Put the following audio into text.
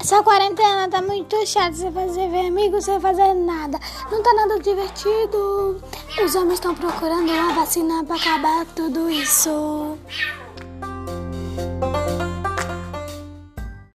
Essa quarentena tá muito chata. Você fazer ver amigos sem fazer nada. Não tá nada divertido. Os homens estão procurando uma vacina pra acabar tudo isso.